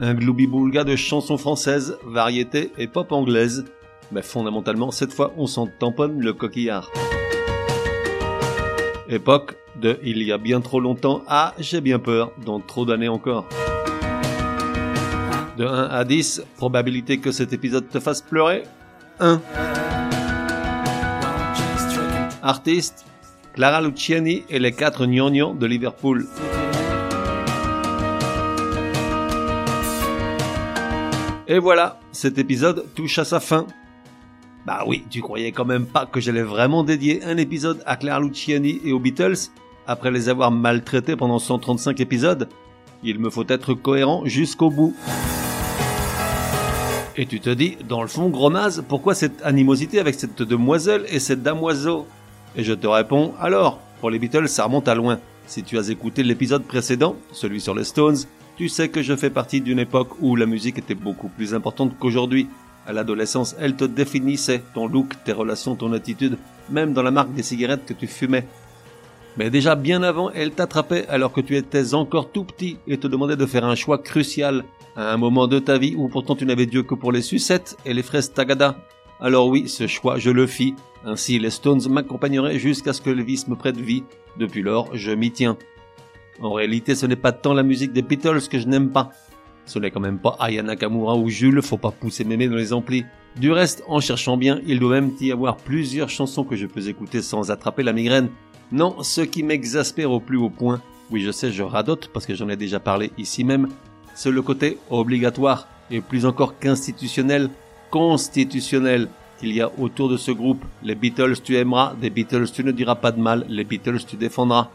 un gloubi-boulga de chansons françaises, variétés et pop anglaise. Mais fondamentalement, cette fois, on s'en tamponne le coquillard. Époque de il y a bien trop longtemps à j'ai bien peur, dans trop d'années encore. De 1 à 10, probabilité que cet épisode te fasse pleurer 1. Artiste Clara Luciani et les quatre gnognons de Liverpool. Et voilà, cet épisode touche à sa fin. Bah oui, tu croyais quand même pas que j'allais vraiment dédier un épisode à Clara Luciani et aux Beatles après les avoir maltraités pendant 135 épisodes Il me faut être cohérent jusqu'au bout. Et tu te dis, dans le fond, gros pourquoi cette animosité avec cette demoiselle et cette damoiseau? Et je te réponds, alors, pour les Beatles, ça remonte à loin. Si tu as écouté l'épisode précédent, celui sur les Stones, tu sais que je fais partie d'une époque où la musique était beaucoup plus importante qu'aujourd'hui. À l'adolescence, elle te définissait, ton look, tes relations, ton attitude, même dans la marque des cigarettes que tu fumais. Mais déjà bien avant, elle t'attrapait alors que tu étais encore tout petit et te demandait de faire un choix crucial à un moment de ta vie où pourtant tu n'avais Dieu que pour les sucettes et les fraises tagada. Alors oui, ce choix, je le fis. Ainsi, les Stones m'accompagneraient jusqu'à ce que Elvis me prête vie. Depuis lors, je m'y tiens. En réalité, ce n'est pas tant la musique des Beatles que je n'aime pas. Ce n'est quand même pas Aya Nakamura ou Jules, faut pas pousser mémé dans les amplis. Du reste, en cherchant bien, il doit même y avoir plusieurs chansons que je peux écouter sans attraper la migraine. Non, ce qui m'exaspère au plus haut point, oui je sais, je radote parce que j'en ai déjà parlé ici même, c'est le côté obligatoire, et plus encore qu'institutionnel, constitutionnel, qu'il y a autour de ce groupe. Les Beatles tu aimeras, des Beatles tu ne diras pas de mal, les Beatles tu défendras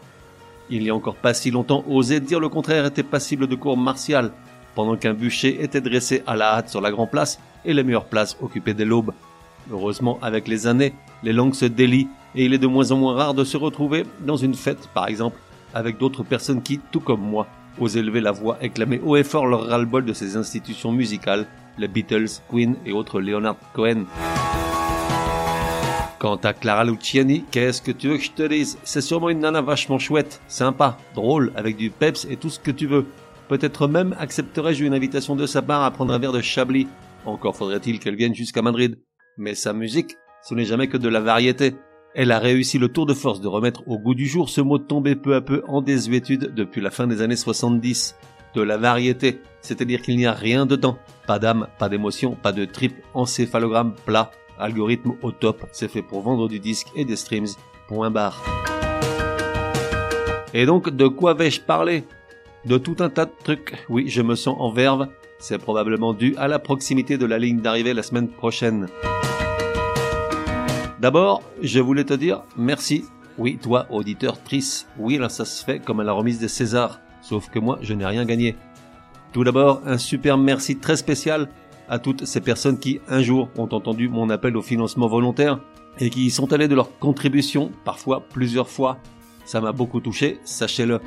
il y a encore pas si longtemps, oser dire le contraire était passible de cours martial, pendant qu'un bûcher était dressé à la hâte sur la grande place et les meilleures places occupées dès l'aube. Heureusement, avec les années, les langues se délient et il est de moins en moins rare de se retrouver dans une fête, par exemple, avec d'autres personnes qui, tout comme moi, osent élever la voix et clamer haut et fort leur ras-le-bol de ces institutions musicales, les Beatles, Queen et autres Leonard Cohen. Quant à Clara Luciani, qu'est-ce que tu veux que je te dise? C'est sûrement une nana vachement chouette, sympa, drôle, avec du peps et tout ce que tu veux. Peut-être même accepterais-je une invitation de sa part à prendre un verre de Chablis. Encore faudrait-il qu'elle vienne jusqu'à Madrid. Mais sa musique, ce n'est jamais que de la variété. Elle a réussi le tour de force de remettre au goût du jour ce mot tombé peu à peu en désuétude depuis la fin des années 70. De la variété, c'est-à-dire qu'il n'y a rien dedans. Pas d'âme, pas d'émotion, pas de trip, encéphalogramme plat, Algorithme au top, c'est fait pour vendre du disque et des streams. Point barre. Et donc, de quoi vais-je parler? De tout un tas de trucs. Oui, je me sens en verve. C'est probablement dû à la proximité de la ligne d'arrivée la semaine prochaine. D'abord, je voulais te dire merci. Oui, toi, auditeur Trice. Oui, là, ça se fait comme à la remise des Césars. Sauf que moi, je n'ai rien gagné. Tout d'abord, un super merci très spécial à toutes ces personnes qui, un jour, ont entendu mon appel au financement volontaire et qui y sont allées de leur contribution, parfois plusieurs fois. Ça m'a beaucoup touché, sachez-le.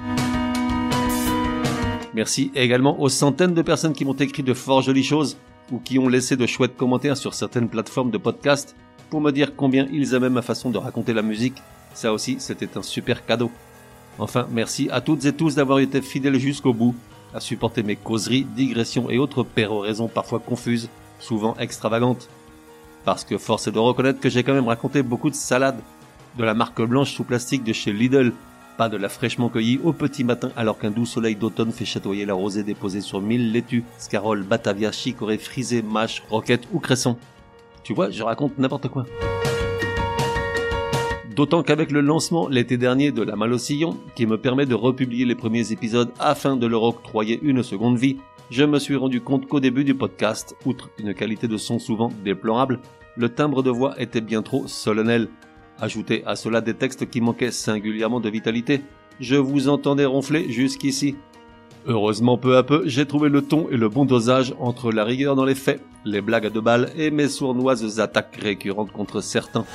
Merci également aux centaines de personnes qui m'ont écrit de fort jolies choses ou qui ont laissé de chouettes commentaires sur certaines plateformes de podcast pour me dire combien ils aimaient ma façon de raconter la musique. Ça aussi, c'était un super cadeau. Enfin, merci à toutes et tous d'avoir été fidèles jusqu'au bout à supporter mes causeries, digressions et autres péroraisons parfois confuses, souvent extravagantes. Parce que force est de reconnaître que j'ai quand même raconté beaucoup de salades, de la marque blanche sous plastique de chez Lidl, pas de la fraîchement cueillie au petit matin alors qu'un doux soleil d'automne fait chatoyer la rosée déposée sur mille laitues, scarole, batavia, chicorée, frisée, mâche, roquette ou cresson. Tu vois, je raconte n'importe quoi. D'autant qu'avec le lancement l'été dernier de La Malle au Sillon, qui me permet de republier les premiers épisodes afin de leur octroyer une seconde vie, je me suis rendu compte qu'au début du podcast, outre une qualité de son souvent déplorable, le timbre de voix était bien trop solennel. Ajoutez à cela des textes qui manquaient singulièrement de vitalité. Je vous entendais ronfler jusqu'ici. Heureusement, peu à peu, j'ai trouvé le ton et le bon dosage entre la rigueur dans les faits, les blagues deux balles et mes sournoises attaques récurrentes contre certains.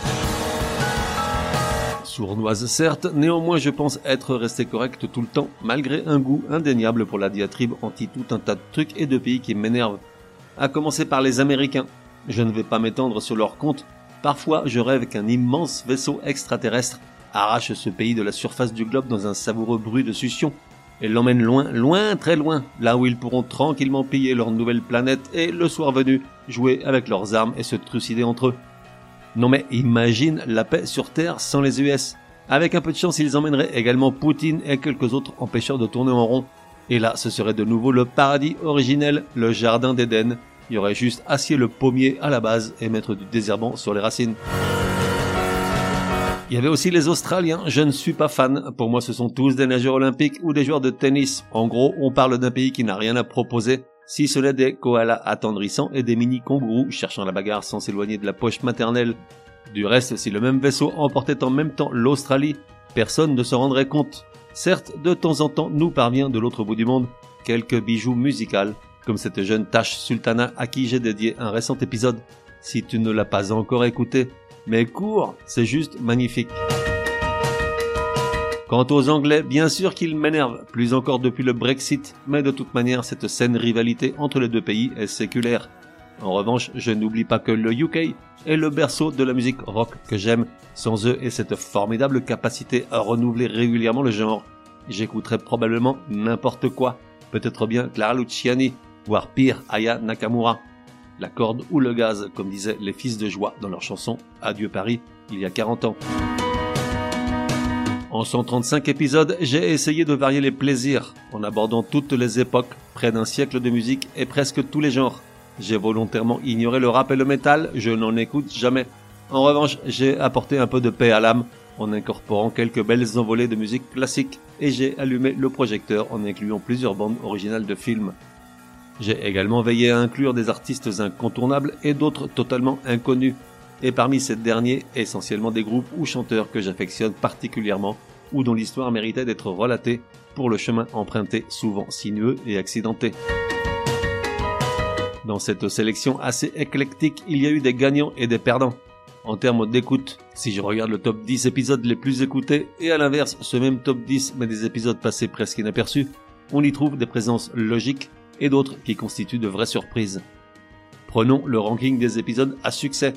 Sournoise certes, néanmoins je pense être resté correct tout le temps, malgré un goût indéniable pour la diatribe anti tout un tas de trucs et de pays qui m'énervent. À commencer par les Américains. Je ne vais pas m'étendre sur leur compte. Parfois, je rêve qu'un immense vaisseau extraterrestre arrache ce pays de la surface du globe dans un savoureux bruit de succion et l'emmène loin, loin, très loin, là où ils pourront tranquillement piller leur nouvelle planète et, le soir venu, jouer avec leurs armes et se trucider entre eux. Non mais imagine la paix sur Terre sans les US. Avec un peu de chance, ils emmèneraient également Poutine et quelques autres empêcheurs de tourner en rond. Et là, ce serait de nouveau le paradis originel, le jardin d'Éden. Il y aurait juste acier le pommier à la base et mettre du désherbant sur les racines. Il y avait aussi les Australiens, je ne suis pas fan. Pour moi, ce sont tous des nageurs olympiques ou des joueurs de tennis. En gros, on parle d'un pays qui n'a rien à proposer si ce n'est des koalas attendrissants et des mini-kangourous cherchant la bagarre sans s'éloigner de la poche maternelle. Du reste, si le même vaisseau emportait en même temps l'Australie, personne ne se rendrait compte. Certes, de temps en temps nous parvient de l'autre bout du monde quelques bijoux musicaux, comme cette jeune Tash Sultana à qui j'ai dédié un récent épisode. Si tu ne l'as pas encore écouté, mais cours, c'est juste magnifique. Quant aux Anglais, bien sûr qu'ils m'énervent, plus encore depuis le Brexit, mais de toute manière cette saine rivalité entre les deux pays est séculaire. En revanche, je n'oublie pas que le UK est le berceau de la musique rock que j'aime. Sans eux et cette formidable capacité à renouveler régulièrement le genre, j'écouterais probablement n'importe quoi. Peut-être bien Clara Luciani, voire pire Aya Nakamura. La corde ou le gaz, comme disaient les fils de joie dans leur chanson Adieu Paris il y a 40 ans. En 135 épisodes, j'ai essayé de varier les plaisirs en abordant toutes les époques, près d'un siècle de musique et presque tous les genres. J'ai volontairement ignoré le rap et le métal, je n'en écoute jamais. En revanche, j'ai apporté un peu de paix à l'âme en incorporant quelques belles envolées de musique classique et j'ai allumé le projecteur en incluant plusieurs bandes originales de films. J'ai également veillé à inclure des artistes incontournables et d'autres totalement inconnus et parmi ces derniers, essentiellement des groupes ou chanteurs que j'affectionne particulièrement ou dont l'histoire méritait d'être relatée pour le chemin emprunté souvent sinueux et accidenté. Dans cette sélection assez éclectique, il y a eu des gagnants et des perdants. En termes d'écoute, si je regarde le top 10 épisodes les plus écoutés et à l'inverse ce même top 10 mais des épisodes passés presque inaperçus, on y trouve des présences logiques et d'autres qui constituent de vraies surprises. Prenons le ranking des épisodes à succès.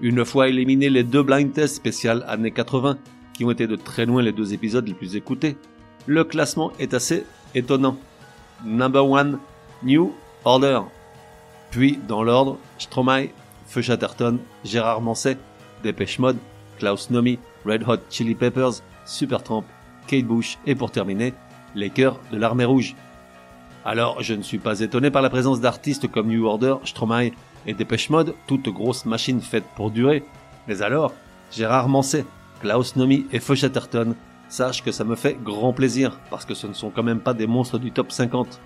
Une fois éliminés les deux blind tests spéciales années 80, qui ont été de très loin les deux épisodes les plus écoutés, le classement est assez étonnant. Number 1, New Order. Puis, dans l'ordre, Stromae, Feu Chatterton, Gérard Manset, Dépêche Mode, Klaus Nomi, Red Hot Chili Peppers, Supertramp, Kate Bush et pour terminer, les chœurs de l'armée rouge. Alors, je ne suis pas étonné par la présence d'artistes comme New Order, Stromae et Dépêche Mode, toutes grosses machines faites pour durer. Mais alors, Gérard Manset, Klaus Nomi et Feu sache que ça me fait grand plaisir, parce que ce ne sont quand même pas des monstres du top 50.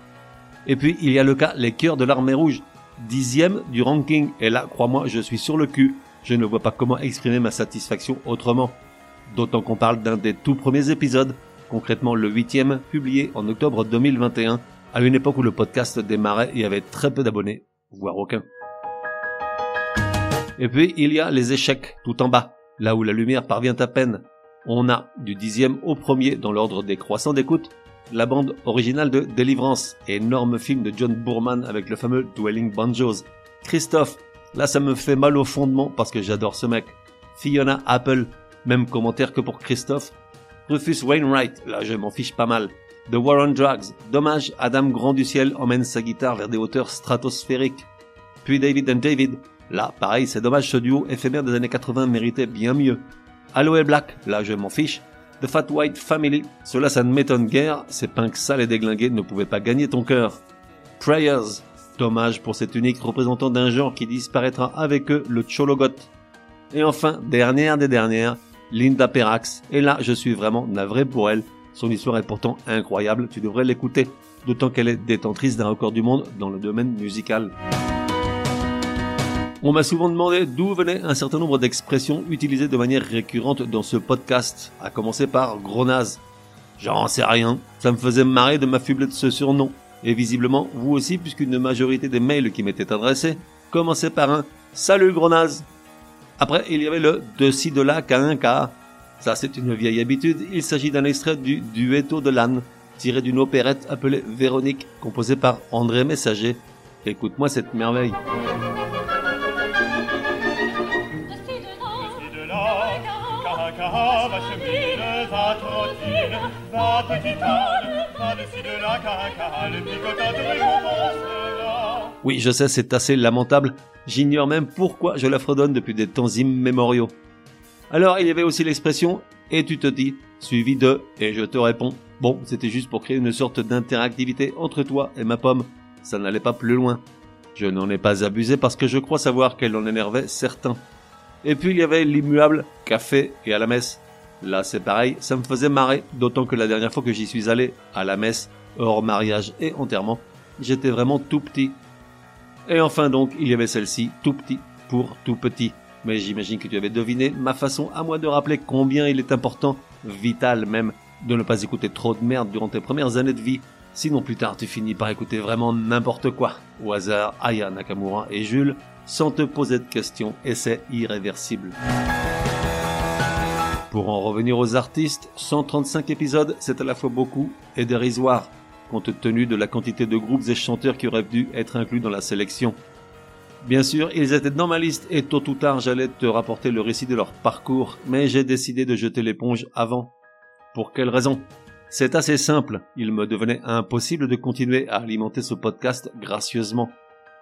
Et puis, il y a le cas Les Cœurs de l'Armée Rouge, dixième du ranking, et là, crois-moi, je suis sur le cul. Je ne vois pas comment exprimer ma satisfaction autrement. D'autant qu'on parle d'un des tout premiers épisodes, concrètement le huitième, publié en octobre 2021, à une époque où le podcast démarrait et avait très peu d'abonnés, voire aucun. Et puis, il y a les échecs, tout en bas, là où la lumière parvient à peine. On a, du dixième au premier dans l'ordre des croissants d'écoute, la bande originale de Deliverance, énorme film de John Boorman avec le fameux Dwelling Banjos. Christophe, là ça me fait mal au fondement parce que j'adore ce mec. Fiona Apple, même commentaire que pour Christophe. Rufus Wainwright, là je m'en fiche pas mal. The War on Drugs, dommage, Adam Grand du Ciel emmène sa guitare vers des hauteurs stratosphériques. Puis David and David, Là, pareil, c'est dommage, ce duo éphémère des années 80 méritait bien mieux. Aloe Black, là je m'en fiche. The Fat White Family, cela ça ne m'étonne guère, ces punks sales et déglingués ne pouvaient pas gagner ton cœur. Prayers, dommage pour cet unique représentant d'un genre qui disparaîtra avec eux, le Chologot. Et enfin, dernière des dernières, Linda Perrax, et là je suis vraiment navré pour elle, son histoire est pourtant incroyable, tu devrais l'écouter, d'autant qu'elle est détentrice d'un record du monde dans le domaine musical. On m'a souvent demandé d'où venaient un certain nombre d'expressions utilisées de manière récurrente dans ce podcast, à commencer par gros J'en sais rien. Ça me faisait marrer de m'affubler de ce surnom. Et visiblement, vous aussi, puisqu'une majorité des mails qui m'étaient adressés commençaient par un Salut gros Après, il y avait le de ci de là qu'à un cas. Ça, c'est une vieille habitude. Il s'agit d'un extrait du Duetto de l'âne, tiré d'une opérette appelée Véronique, composée par André Messager. Écoute-moi cette merveille. Oui, je sais, c'est assez lamentable. J'ignore même pourquoi je la fredonne depuis des temps immémoriaux. Alors, il y avait aussi l'expression et tu te dis, suivi de et je te réponds. Bon, c'était juste pour créer une sorte d'interactivité entre toi et ma pomme. Ça n'allait pas plus loin. Je n'en ai pas abusé parce que je crois savoir qu'elle en énervait certains. Et puis il y avait l'immuable café et à la messe. Là c'est pareil, ça me faisait marrer, d'autant que la dernière fois que j'y suis allé, à la messe, hors mariage et enterrement, j'étais vraiment tout petit. Et enfin donc, il y avait celle-ci, tout petit, pour tout petit. Mais j'imagine que tu avais deviné ma façon à moi de rappeler combien il est important, vital même, de ne pas écouter trop de merde durant tes premières années de vie. Sinon plus tard tu finis par écouter vraiment n'importe quoi. Au hasard, Aya Nakamura et Jules, sans te poser de questions, et c'est irréversible. Pour en revenir aux artistes, 135 épisodes, c'est à la fois beaucoup et dérisoire, compte tenu de la quantité de groupes et chanteurs qui auraient dû être inclus dans la sélection. Bien sûr, ils étaient dans ma liste et tôt ou tard j'allais te rapporter le récit de leur parcours, mais j'ai décidé de jeter l'éponge avant. Pour quelle raison? C'est assez simple, il me devenait impossible de continuer à alimenter ce podcast gracieusement.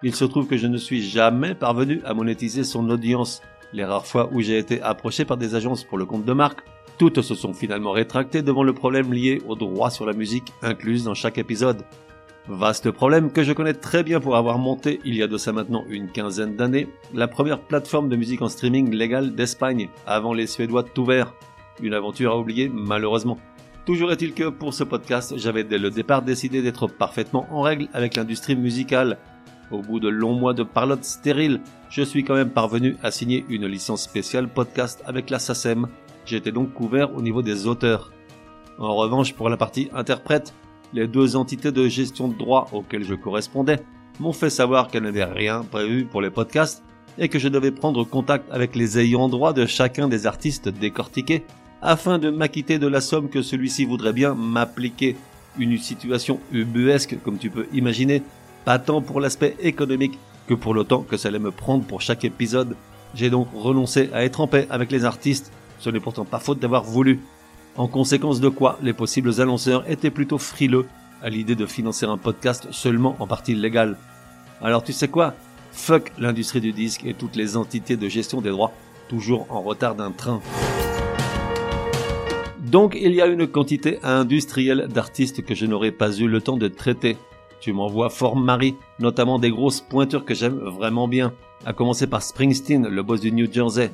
Il se trouve que je ne suis jamais parvenu à monétiser son audience, les rares fois où j'ai été approché par des agences pour le compte de marque, toutes se sont finalement rétractées devant le problème lié aux droits sur la musique incluse dans chaque épisode. Vaste problème que je connais très bien pour avoir monté, il y a de ça maintenant une quinzaine d'années, la première plateforme de musique en streaming légale d'Espagne, avant les Suédois tout vert. Une aventure à oublier, malheureusement. Toujours est-il que pour ce podcast, j'avais dès le départ décidé d'être parfaitement en règle avec l'industrie musicale, au bout de longs mois de parlotte stérile, je suis quand même parvenu à signer une licence spéciale podcast avec la SACEM. J'étais donc couvert au niveau des auteurs. En revanche, pour la partie interprète, les deux entités de gestion de droit auxquelles je correspondais m'ont fait savoir qu'elles n'avaient rien prévu pour les podcasts et que je devais prendre contact avec les ayants droit de chacun des artistes décortiqués afin de m'acquitter de la somme que celui-ci voudrait bien m'appliquer. Une situation ubuesque, comme tu peux imaginer, pas tant pour l'aspect économique que pour le temps que ça allait me prendre pour chaque épisode. J'ai donc renoncé à être en paix avec les artistes, ce n'est pourtant pas faute d'avoir voulu. En conséquence de quoi, les possibles annonceurs étaient plutôt frileux à l'idée de financer un podcast seulement en partie légale. Alors tu sais quoi? Fuck l'industrie du disque et toutes les entités de gestion des droits, toujours en retard d'un train. Donc il y a une quantité industrielle d'artistes que je n'aurais pas eu le temps de traiter. Tu m'envoies fort Marie, notamment des grosses pointures que j'aime vraiment bien. À commencer par Springsteen, le boss du New Jersey,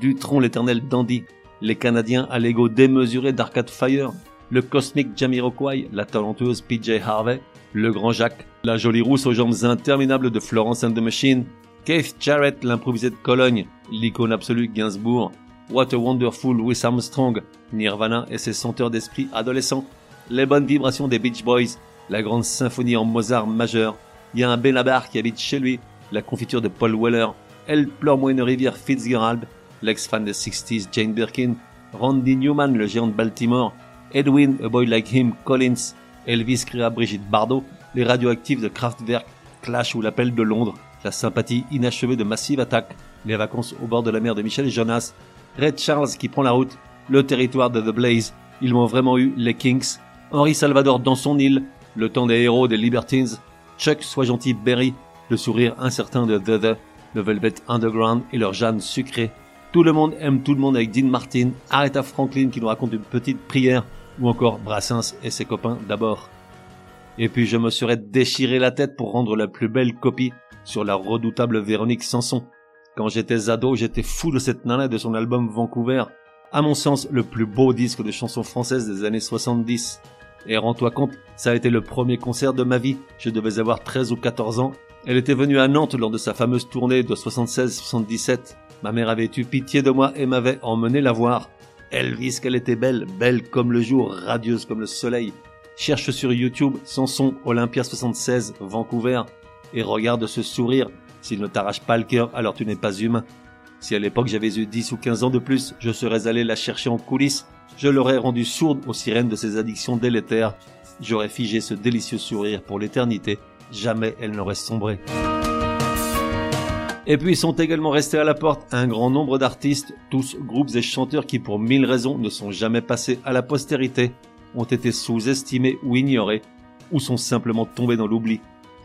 Dutron l'éternel dandy, les Canadiens à l'ego démesuré d'Arcade Fire, le cosmique Jamiroquai, la talentueuse PJ Harvey, le grand Jacques, la jolie rousse aux jambes interminables de Florence and the Machine, Keith Jarrett, l'improvisé de Cologne, l'icône absolue Gainsbourg, What a Wonderful Louis Armstrong, Nirvana et ses senteurs d'esprit adolescents, les bonnes vibrations des Beach Boys, la grande symphonie en Mozart majeur. Il y a un Benabar qui habite chez lui, la confiture de Paul Weller. Elle pleure moi une rivière Fitzgerald, l'ex-fan des 60s Jane Birkin, Randy Newman, le géant de Baltimore, Edwin, A Boy Like Him, Collins, Elvis cria Brigitte Bardot, les radioactifs de Kraftwerk, Clash ou l'appel de Londres, la sympathie inachevée de Massive Attack, les vacances au bord de la mer de Michel Jonas, Red Charles qui prend la route, le territoire de The Blaze, ils m'ont vraiment eu les Kings, Henri Salvador dans son île, le temps des héros des Libertines, Chuck Sois gentil Berry, le sourire incertain de The The, le Velvet Underground et leur Jeanne sucrée. Tout le monde aime tout le monde avec Dean Martin, Aretha Franklin qui nous raconte une petite prière, ou encore Brassens et ses copains d'abord. Et puis je me serais déchiré la tête pour rendre la plus belle copie sur la redoutable Véronique Sanson. Quand j'étais ado, j'étais fou de cette nana et de son album Vancouver. À mon sens, le plus beau disque de chansons françaises des années 70. Et rends-toi compte, ça a été le premier concert de ma vie. Je devais avoir 13 ou 14 ans. Elle était venue à Nantes lors de sa fameuse tournée de 76-77. Ma mère avait eu pitié de moi et m'avait emmené la voir. Elvis, qu'elle était belle, belle comme le jour, radieuse comme le soleil. Cherche sur YouTube Sanson Olympia 76 Vancouver et regarde ce sourire. S'il ne t'arrache pas le cœur, alors tu n'es pas humain. Si à l'époque j'avais eu 10 ou 15 ans de plus, je serais allé la chercher en coulisses, je l'aurais rendue sourde aux sirènes de ses addictions délétères. J'aurais figé ce délicieux sourire pour l'éternité. Jamais elle n'aurait sombré. Et puis sont également restés à la porte un grand nombre d'artistes, tous groupes et chanteurs qui pour mille raisons ne sont jamais passés à la postérité, ont été sous-estimés ou ignorés, ou sont simplement tombés dans l'oubli.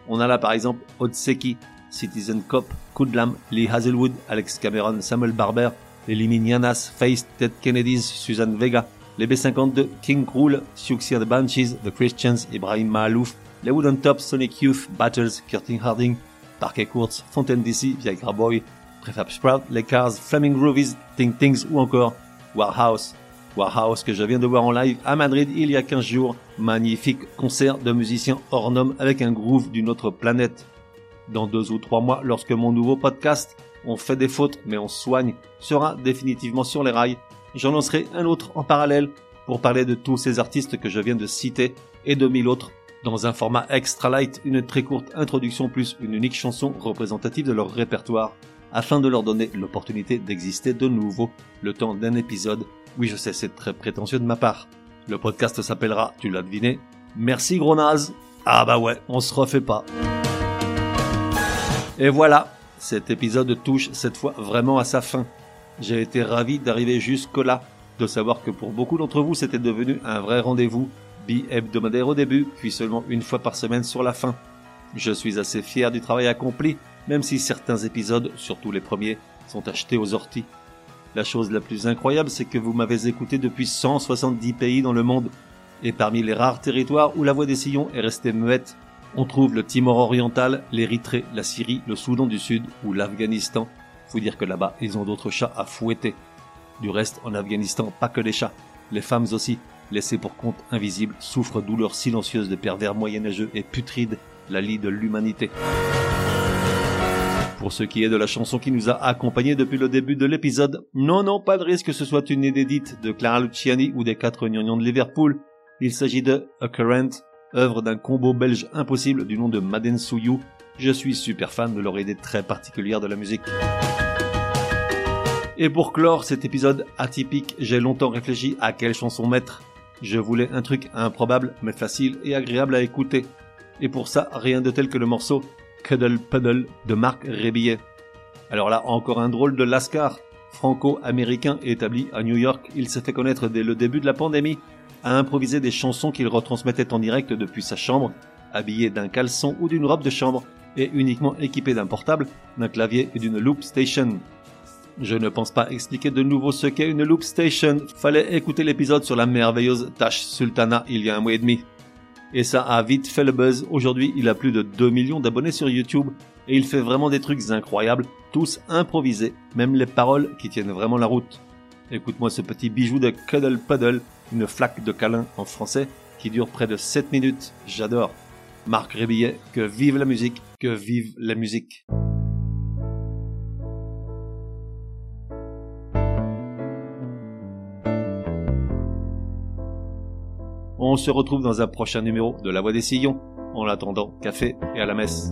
On a là par exemple Otseki, Citizen Cop, Kudlam, Lee Hazelwood, Alex Cameron, Samuel Barber, les Liminianas, Face, Ted Kennedys, Suzanne Vega, les B52, King Krul, Siouxsie the Banshees, The Christians, Ibrahim Mahalouf, les Wooden Tops, Sonic Youth, Battles, Curtin Harding, Parquet Courts, Fontaine DC, Viagra Boy, Prefab Sprout, Les Cars, Flaming Groovies, Think Things ou encore Warhouse. Warhouse que je viens de voir en live à Madrid il y a 15 jours. Magnifique concert de musiciens hors normes avec un groove d'une autre planète. Dans deux ou trois mois, lorsque mon nouveau podcast, On fait des fautes mais on soigne, sera définitivement sur les rails, j'en lancerai un autre en parallèle pour parler de tous ces artistes que je viens de citer et de mille autres dans un format extra light, une très courte introduction plus une unique chanson représentative de leur répertoire, afin de leur donner l'opportunité d'exister de nouveau le temps d'un épisode. Oui, je sais, c'est très prétentieux de ma part. Le podcast s'appellera, tu l'as deviné, Merci gros naze. Ah bah ouais, on se refait pas. Et voilà, cet épisode touche cette fois vraiment à sa fin. J'ai été ravi d'arriver jusque là, de savoir que pour beaucoup d'entre vous c'était devenu un vrai rendez-vous bi-hebdomadaire au début, puis seulement une fois par semaine sur la fin. Je suis assez fier du travail accompli, même si certains épisodes, surtout les premiers, sont achetés aux orties. La chose la plus incroyable, c'est que vous m'avez écouté depuis 170 pays dans le monde, et parmi les rares territoires où la voix des sillons est restée muette, on trouve le Timor oriental, l'Érythrée, la Syrie, le Soudan du Sud ou l'Afghanistan. Faut dire que là-bas, ils ont d'autres chats à fouetter. Du reste, en Afghanistan, pas que les chats, les femmes aussi, laissés pour compte invisible, souffrent douleurs silencieuses de pervers moyenâgeux et putrides, la lie de l'humanité. Pour ce qui est de la chanson qui nous a accompagnés depuis le début de l'épisode, non, non, pas de risque que ce soit une inédite de Clara Luciani ou des quatre gnangnans de Liverpool. Il s'agit de A Current, œuvre d'un combo belge impossible du nom de Maden Souyou. Je suis super fan de leur idée très particulière de la musique. Et pour clore cet épisode atypique, j'ai longtemps réfléchi à quelle chanson mettre. Je voulais un truc improbable mais facile et agréable à écouter. Et pour ça, rien de tel que le morceau Cuddle Puddle de Marc Rébillet. Alors là, encore un drôle de Lascar. Franco-américain établi à New York, il s'est fait connaître dès le début de la pandémie, à improviser des chansons qu'il retransmettait en direct depuis sa chambre, habillé d'un caleçon ou d'une robe de chambre, et uniquement équipé d'un portable, d'un clavier et d'une loop station. Je ne pense pas expliquer de nouveau ce qu'est une loop station. Fallait écouter l'épisode sur la merveilleuse Tash Sultana il y a un mois et demi. Et ça a vite fait le buzz. Aujourd'hui, il a plus de 2 millions d'abonnés sur YouTube et il fait vraiment des trucs incroyables, tous improvisés, même les paroles qui tiennent vraiment la route. Écoute-moi ce petit bijou de Cuddle Puddle, une flaque de câlin en français qui dure près de 7 minutes. J'adore. Marc Rébillet, que vive la musique, que vive la musique. On se retrouve dans un prochain numéro de La Voix des Sillons. En attendant, café et à la messe.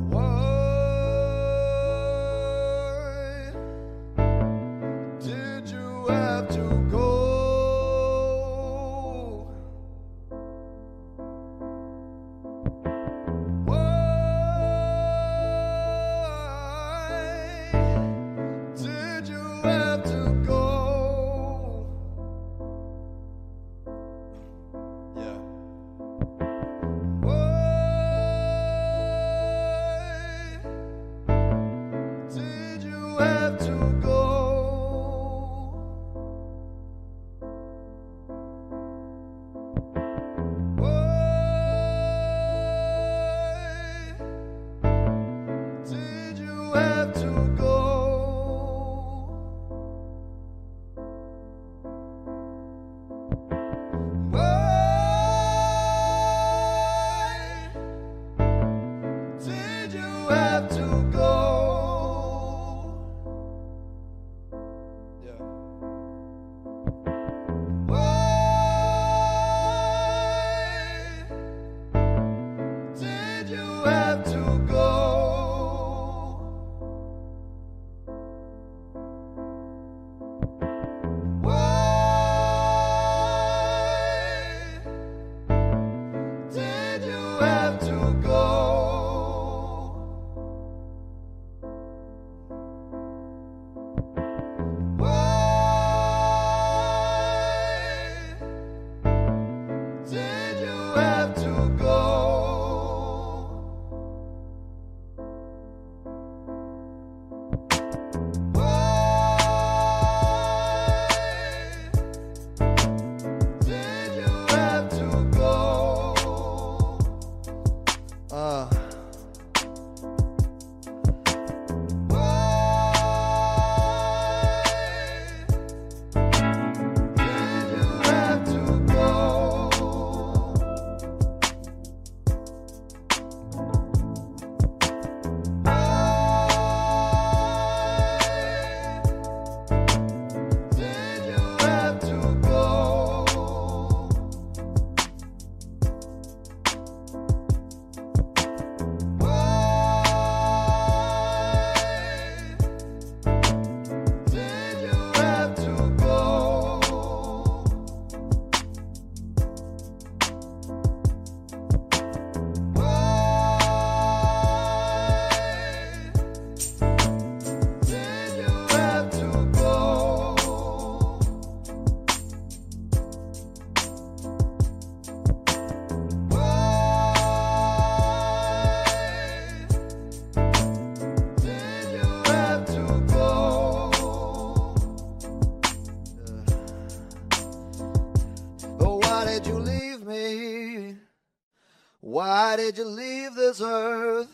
Did you leave this earth?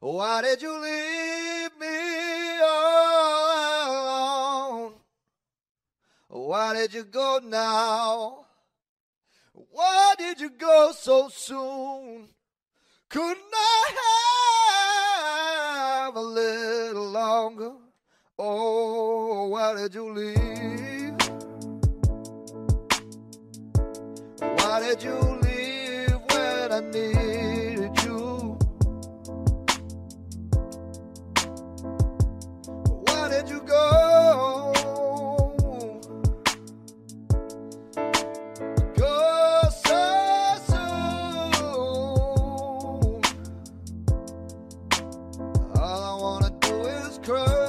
Why did you leave me alone? Why did you go now? Why did you go so soon? Couldn't I have a little longer? Oh, why did you leave? Why did you leave crow.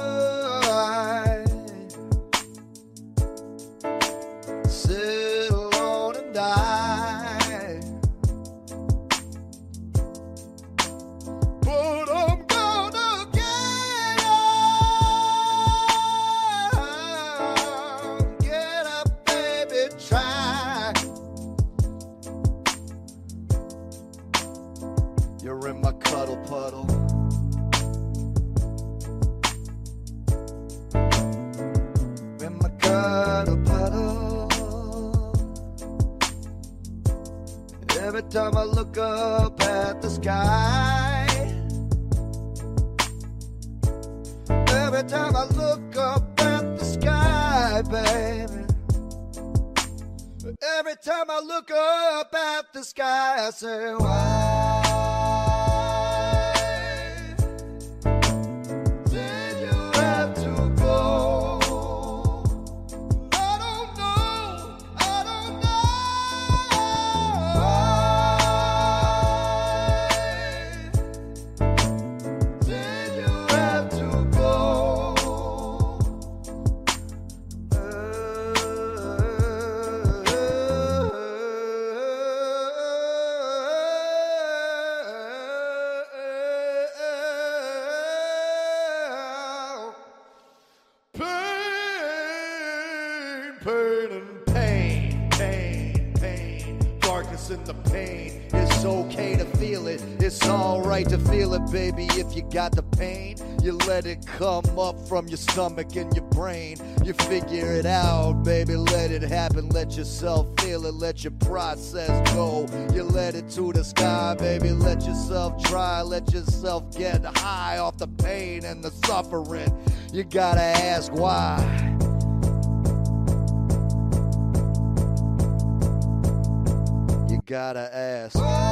Baby. Every time I look up at the sky, I say, why? And the pain. It's okay to feel it. It's alright to feel it, baby. If you got the pain, you let it come up from your stomach and your brain. You figure it out, baby. Let it happen. Let yourself feel it. Let your process go. You let it to the sky, baby. Let yourself try. Let yourself get high off the pain and the suffering. You gotta ask why. Gotta ask.